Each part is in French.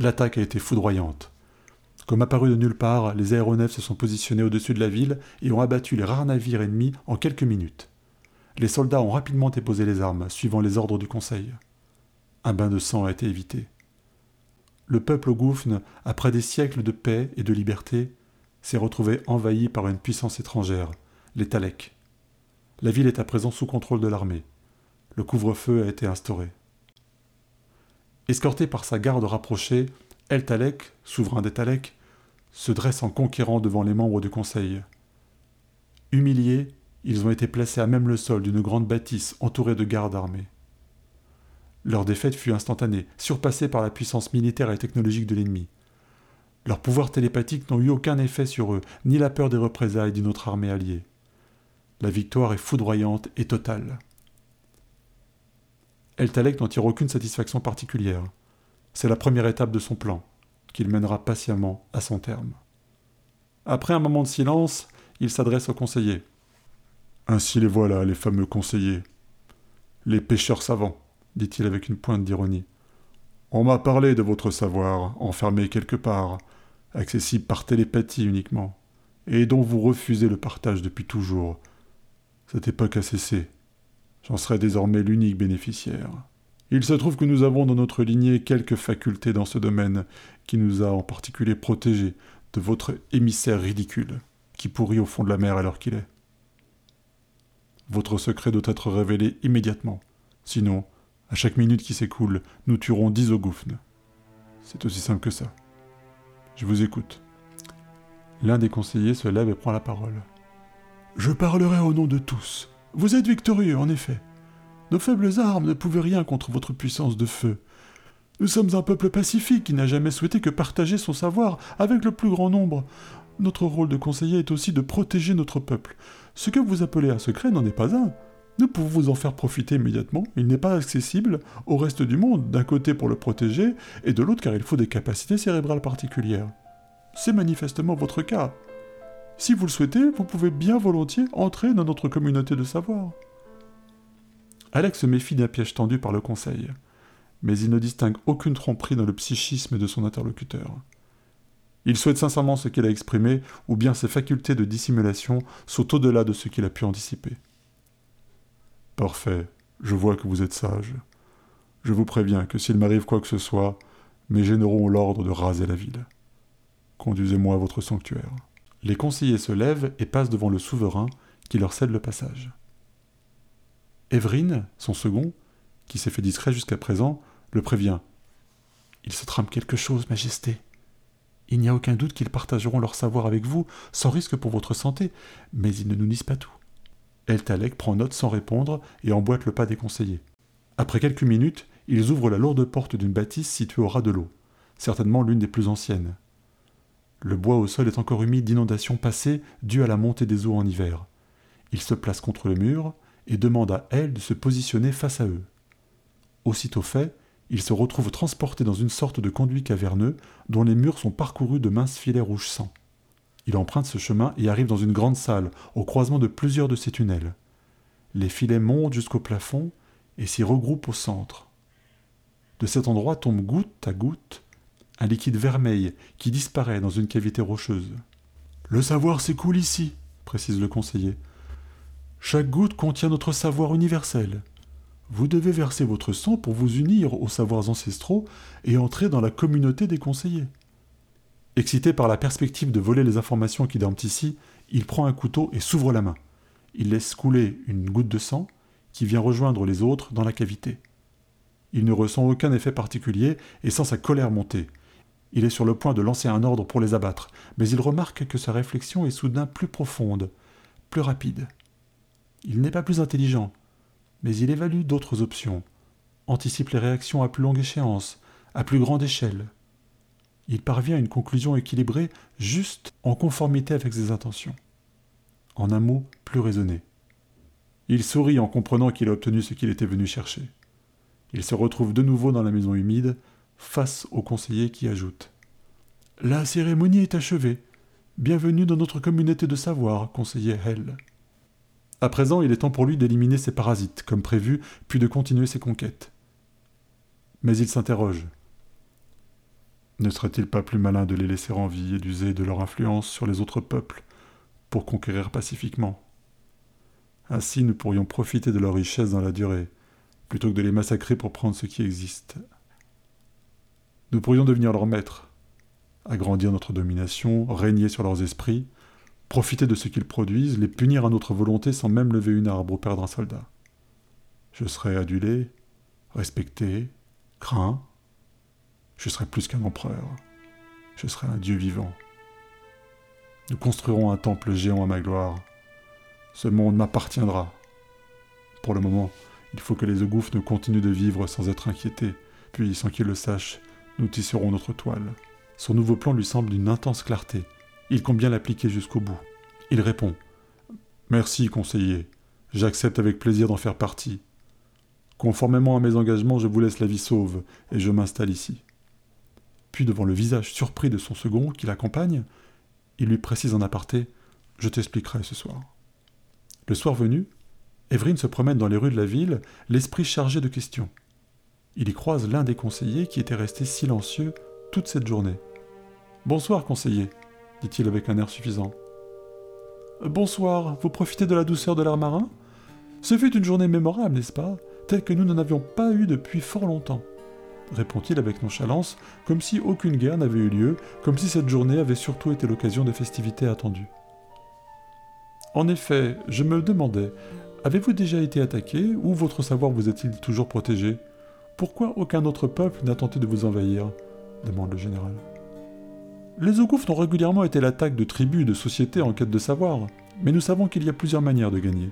L'attaque a été foudroyante. Comme apparu de nulle part, les aéronefs se sont positionnés au-dessus de la ville et ont abattu les rares navires ennemis en quelques minutes. Les soldats ont rapidement déposé les armes, suivant les ordres du Conseil. Un bain de sang a été évité. Le peuple Goufne, après des siècles de paix et de liberté, s'est retrouvé envahi par une puissance étrangère, les Taleks. La ville est à présent sous contrôle de l'armée. Le couvre-feu a été instauré. Escorté par sa garde rapprochée, El Talek, souverain des Taleks, se dresse en conquérant devant les membres du Conseil. Humiliés, ils ont été placés à même le sol d'une grande bâtisse entourée de gardes armés. Leur défaite fut instantanée, surpassée par la puissance militaire et technologique de l'ennemi. Leurs pouvoirs télépathiques n'ont eu aucun effet sur eux, ni la peur des représailles d'une autre armée alliée. La victoire est foudroyante et totale. El Talek n'en tire aucune satisfaction particulière. C'est la première étape de son plan, qu'il mènera patiemment à son terme. Après un moment de silence, il s'adresse aux conseillers. Ainsi les voilà, les fameux conseillers. Les pêcheurs savants dit-il avec une pointe d'ironie. On m'a parlé de votre savoir, enfermé quelque part, accessible par télépathie uniquement, et dont vous refusez le partage depuis toujours. Cette époque a cessé. J'en serai désormais l'unique bénéficiaire. Il se trouve que nous avons dans notre lignée quelques facultés dans ce domaine, qui nous a en particulier protégés de votre émissaire ridicule, qui pourrit au fond de la mer alors qu'il est. Votre secret doit être révélé immédiatement. Sinon, à chaque minute qui s'écoule, nous tuerons dix Ogoufnes. C'est aussi simple que ça. Je vous écoute. L'un des conseillers se lève et prend la parole. Je parlerai au nom de tous. Vous êtes victorieux, en effet. Nos faibles armes ne pouvaient rien contre votre puissance de feu. Nous sommes un peuple pacifique qui n'a jamais souhaité que partager son savoir avec le plus grand nombre. Notre rôle de conseiller est aussi de protéger notre peuple. Ce que vous appelez un secret n'en est pas un. Nous pouvons vous en faire profiter immédiatement. Il n'est pas accessible au reste du monde, d'un côté pour le protéger, et de l'autre car il faut des capacités cérébrales particulières. C'est manifestement votre cas. Si vous le souhaitez, vous pouvez bien volontiers entrer dans notre communauté de savoir. Alex se méfie d'un piège tendu par le conseil, mais il ne distingue aucune tromperie dans le psychisme de son interlocuteur. Il souhaite sincèrement ce qu'il a exprimé, ou bien ses facultés de dissimulation sont au-delà de ce qu'il a pu anticiper. Parfait, je vois que vous êtes sage. Je vous préviens que s'il m'arrive quoi que ce soit, mes généraux ont l'ordre de raser la ville. Conduisez-moi à votre sanctuaire. Les conseillers se lèvent et passent devant le souverain qui leur cède le passage. Évelyne, son second, qui s'est fait discret jusqu'à présent, le prévient. Il se trame quelque chose, Majesté. Il n'y a aucun doute qu'ils partageront leur savoir avec vous, sans risque pour votre santé, mais ils ne nous disent pas tout. El Talek prend note sans répondre et emboîte le pas des conseillers. Après quelques minutes, ils ouvrent la lourde porte d'une bâtisse située au ras de l'eau, certainement l'une des plus anciennes. Le bois au sol est encore humide d'inondations passées dues à la montée des eaux en hiver. Ils se placent contre le mur et demandent à elle de se positionner face à eux. Aussitôt fait, ils se retrouvent transportés dans une sorte de conduit caverneux dont les murs sont parcourus de minces filets rouge sang. Il emprunte ce chemin et arrive dans une grande salle, au croisement de plusieurs de ces tunnels. Les filets montent jusqu'au plafond et s'y regroupent au centre. De cet endroit tombe goutte à goutte un liquide vermeil qui disparaît dans une cavité rocheuse. Le savoir s'écoule ici, précise le conseiller. Chaque goutte contient notre savoir universel. Vous devez verser votre sang pour vous unir aux savoirs ancestraux et entrer dans la communauté des conseillers. Excité par la perspective de voler les informations qui dorment ici, il prend un couteau et s'ouvre la main. Il laisse couler une goutte de sang qui vient rejoindre les autres dans la cavité. Il ne ressent aucun effet particulier et sent sa colère monter. Il est sur le point de lancer un ordre pour les abattre, mais il remarque que sa réflexion est soudain plus profonde, plus rapide. Il n'est pas plus intelligent, mais il évalue d'autres options, anticipe les réactions à plus longue échéance, à plus grande échelle il parvient à une conclusion équilibrée juste en conformité avec ses intentions. En un mot, plus raisonné. Il sourit en comprenant qu'il a obtenu ce qu'il était venu chercher. Il se retrouve de nouveau dans la maison humide, face au conseiller qui ajoute La cérémonie est achevée. Bienvenue dans notre communauté de savoir, conseiller Hell. À présent, il est temps pour lui d'éliminer ses parasites, comme prévu, puis de continuer ses conquêtes. Mais il s'interroge. Ne serait-il pas plus malin de les laisser en vie et d'user de leur influence sur les autres peuples pour conquérir pacifiquement? Ainsi nous pourrions profiter de leur richesse dans la durée, plutôt que de les massacrer pour prendre ce qui existe. Nous pourrions devenir leurs maîtres, agrandir notre domination, régner sur leurs esprits, profiter de ce qu'ils produisent, les punir à notre volonté sans même lever une arbre ou perdre un soldat. Je serais adulé, respecté, craint. Je serais plus qu'un empereur. Je serais un dieu vivant. Nous construirons un temple géant à ma gloire. Ce monde m'appartiendra. Pour le moment, il faut que les ne continuent de vivre sans être inquiétés, puis, sans qu'ils le sachent, nous tisserons notre toile. Son nouveau plan lui semble d'une intense clarté. Il compte bien l'appliquer jusqu'au bout. Il répond Merci, conseiller. J'accepte avec plaisir d'en faire partie. Conformément à mes engagements, je vous laisse la vie sauve, et je m'installe ici. Puis, devant le visage surpris de son second, qui l'accompagne, il lui précise en aparté Je t'expliquerai ce soir. Le soir venu, Evelyne se promène dans les rues de la ville, l'esprit chargé de questions. Il y croise l'un des conseillers qui était resté silencieux toute cette journée. Bonsoir, conseiller, dit-il avec un air suffisant. Bonsoir, vous profitez de la douceur de l'air marin Ce fut une journée mémorable, n'est-ce pas Telle que nous n'en avions pas eu depuis fort longtemps répond-il avec nonchalance, comme si aucune guerre n'avait eu lieu, comme si cette journée avait surtout été l'occasion de festivités attendues. En effet, je me demandais, Avez-vous déjà été attaqué ou votre savoir vous est-il toujours protégé? Pourquoi aucun autre peuple n'a tenté de vous envahir? demande le général. Les Ogoufs ont régulièrement été l'attaque de tribus et de sociétés en quête de savoir, mais nous savons qu'il y a plusieurs manières de gagner.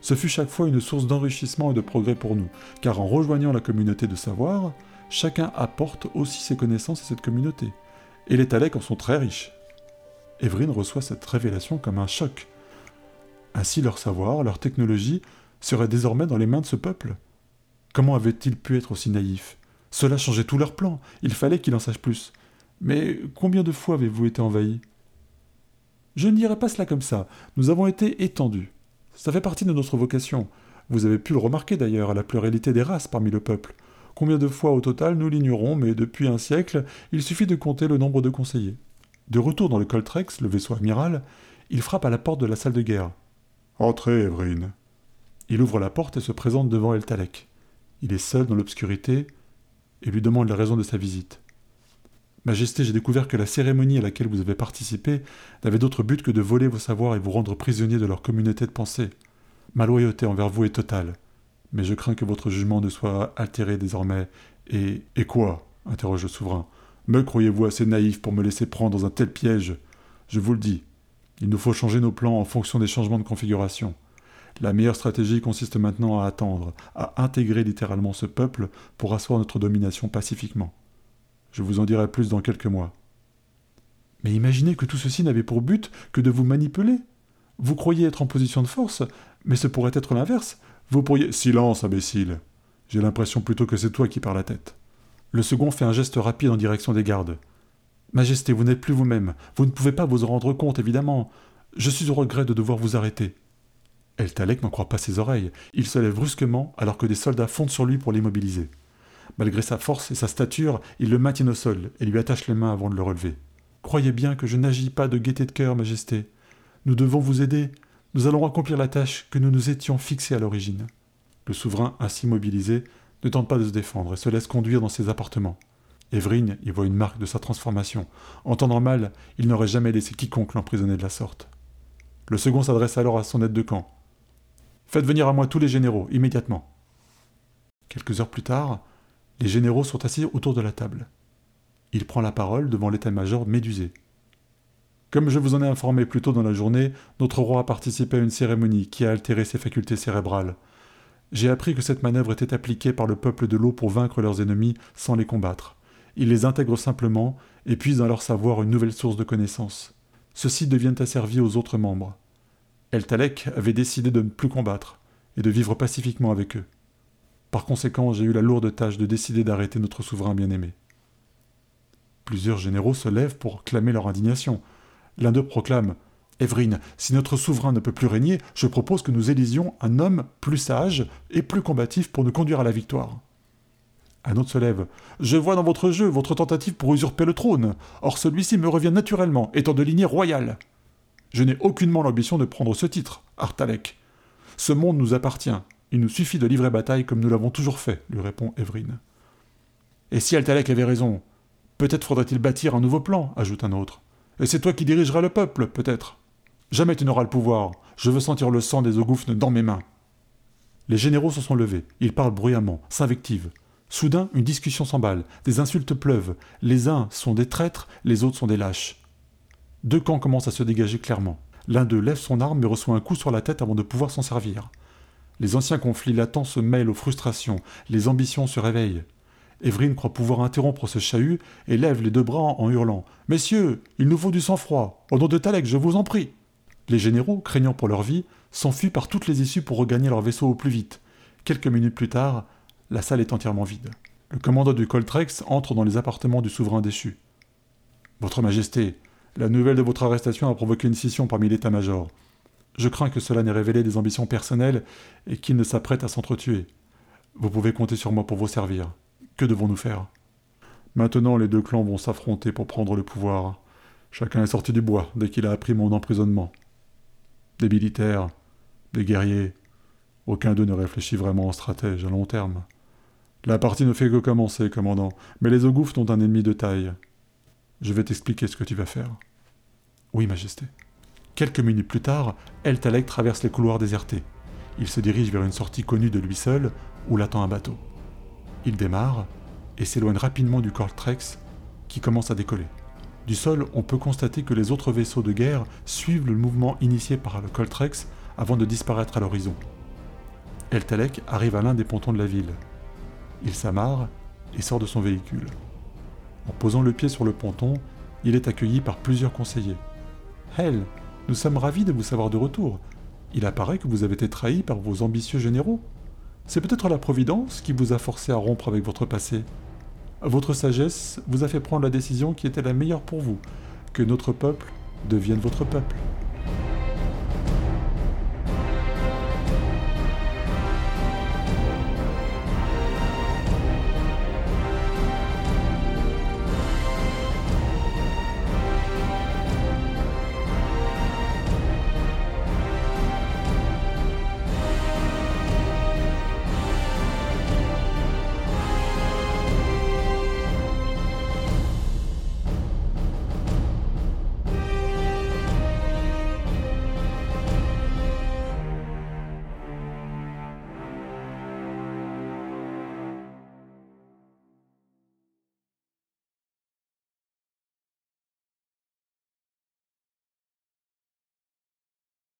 Ce fut chaque fois une source d'enrichissement et de progrès pour nous, car en rejoignant la communauté de savoir, chacun apporte aussi ses connaissances à cette communauté. Et les Taleks en sont très riches. Evelyne reçoit cette révélation comme un choc, ainsi leur savoir, leur technologie serait désormais dans les mains de ce peuple. Comment avaient-ils pu être aussi naïfs? Cela changeait tout leur plan, il fallait qu'ils en sachent plus. Mais combien de fois avez-vous été envahis? Je ne dirais pas cela comme ça, nous avons été étendus. Ça fait partie de notre vocation. Vous avez pu le remarquer d'ailleurs à la pluralité des races parmi le peuple. Combien de fois au total nous l'ignorons, mais depuis un siècle, il suffit de compter le nombre de conseillers. De retour dans le Coltrex, le vaisseau amiral, il frappe à la porte de la salle de guerre. Entrez, Evrine. Il ouvre la porte et se présente devant El Talek. Il est seul dans l'obscurité et lui demande la raison de sa visite. Majesté, j'ai découvert que la cérémonie à laquelle vous avez participé n'avait d'autre but que de voler vos savoirs et vous rendre prisonnier de leur communauté de pensée. Ma loyauté envers vous est totale, mais je crains que votre jugement ne soit altéré désormais. Et. Et quoi? interroge le souverain. Me croyez-vous assez naïf pour me laisser prendre dans un tel piège? Je vous le dis, il nous faut changer nos plans en fonction des changements de configuration. La meilleure stratégie consiste maintenant à attendre, à intégrer littéralement ce peuple pour asseoir notre domination pacifiquement. Je vous en dirai plus dans quelques mois. Mais imaginez que tout ceci n'avait pour but que de vous manipuler. Vous croyez être en position de force, mais ce pourrait être l'inverse. Vous pourriez. Silence, imbécile. J'ai l'impression plutôt que c'est toi qui perds la tête. Le second fait un geste rapide en direction des gardes. Majesté, vous n'êtes plus vous-même. Vous ne pouvez pas vous en rendre compte, évidemment. Je suis au regret de devoir vous arrêter. El Talek n'en croit pas ses oreilles. Il se lève brusquement alors que des soldats fondent sur lui pour l'immobiliser. Malgré sa force et sa stature, ils le maintiennent au sol et lui attachent les mains avant de le relever. Croyez bien que je n'agis pas de gaieté de cœur, Majesté. Nous devons vous aider. Nous allons accomplir la tâche que nous nous étions fixée à l'origine. Le souverain, ainsi mobilisé, ne tente pas de se défendre et se laisse conduire dans ses appartements. Evelyne y voit une marque de sa transformation. En temps normal, il n'aurait jamais laissé quiconque l'emprisonner de la sorte. Le second s'adresse alors à son aide de camp. Faites venir à moi tous les généraux, immédiatement. Quelques heures plus tard, les généraux sont assis autour de la table. Il prend la parole devant l'état-major médusé. Comme je vous en ai informé plus tôt dans la journée, notre roi a participé à une cérémonie qui a altéré ses facultés cérébrales. J'ai appris que cette manœuvre était appliquée par le peuple de l'eau pour vaincre leurs ennemis sans les combattre. Ils les intègrent simplement et puisent dans leur savoir une nouvelle source de connaissances. Ceux-ci deviennent asservis aux autres membres. El Talek avait décidé de ne plus combattre et de vivre pacifiquement avec eux. Par conséquent, j'ai eu la lourde tâche de décider d'arrêter notre souverain bien-aimé. Plusieurs généraux se lèvent pour clamer leur indignation. L'un d'eux proclame Evrine, si notre souverain ne peut plus régner, je propose que nous élisions un homme plus sage et plus combatif pour nous conduire à la victoire. Un autre se lève. Je vois dans votre jeu votre tentative pour usurper le trône. Or celui-ci me revient naturellement, étant de lignée royale. Je n'ai aucunement l'ambition de prendre ce titre, Artalek. Ce monde nous appartient. Il nous suffit de livrer bataille comme nous l'avons toujours fait, lui répond Evrine. Et si Altalek avait raison, peut-être faudrait-il bâtir un nouveau plan, ajoute un autre. Et c'est toi qui dirigeras le peuple, peut-être. Jamais tu n'auras le pouvoir. Je veux sentir le sang des Ogoufnes dans mes mains. Les généraux se sont levés. Ils parlent bruyamment, s'invectivent. Soudain, une discussion s'emballe. Des insultes pleuvent. Les uns sont des traîtres, les autres sont des lâches. Deux camps commencent à se dégager clairement. L'un d'eux lève son arme mais reçoit un coup sur la tête avant de pouvoir s'en servir. Les anciens conflits latents se mêlent aux frustrations, les ambitions se réveillent. Evelyne croit pouvoir interrompre ce chahut et lève les deux bras en hurlant Messieurs, il nous faut du sang-froid. Au nom de Talek, je vous en prie. Les généraux, craignant pour leur vie, s'enfuient par toutes les issues pour regagner leur vaisseau au plus vite. Quelques minutes plus tard, la salle est entièrement vide. Le commandant du Coltrex entre dans les appartements du souverain déchu. Votre Majesté, la nouvelle de votre arrestation a provoqué une scission parmi l'état-major. Je crains que cela n'ait révélé des ambitions personnelles et qu'il ne s'apprête à s'entretuer. Vous pouvez compter sur moi pour vous servir. Que devons-nous faire? Maintenant, les deux clans vont s'affronter pour prendre le pouvoir. Chacun est sorti du bois dès qu'il a appris mon emprisonnement. Des militaires, des guerriers, aucun d'eux ne réfléchit vraiment en stratège à long terme. La partie ne fait que commencer, commandant, mais les Ogoufs ont un ennemi de taille. Je vais t'expliquer ce que tu vas faire. Oui, Majesté. Quelques minutes plus tard, El Talek traverse les couloirs désertés. Il se dirige vers une sortie connue de lui seul, où l'attend un bateau. Il démarre et s'éloigne rapidement du Cortrex qui commence à décoller. Du sol, on peut constater que les autres vaisseaux de guerre suivent le mouvement initié par le Coltrex avant de disparaître à l'horizon. El Talek arrive à l'un des pontons de la ville. Il s'amarre et sort de son véhicule. En posant le pied sur le ponton, il est accueilli par plusieurs conseillers. Hell, nous sommes ravis de vous savoir de retour. Il apparaît que vous avez été trahi par vos ambitieux généraux. C'est peut-être la Providence qui vous a forcé à rompre avec votre passé. Votre sagesse vous a fait prendre la décision qui était la meilleure pour vous, que notre peuple devienne votre peuple.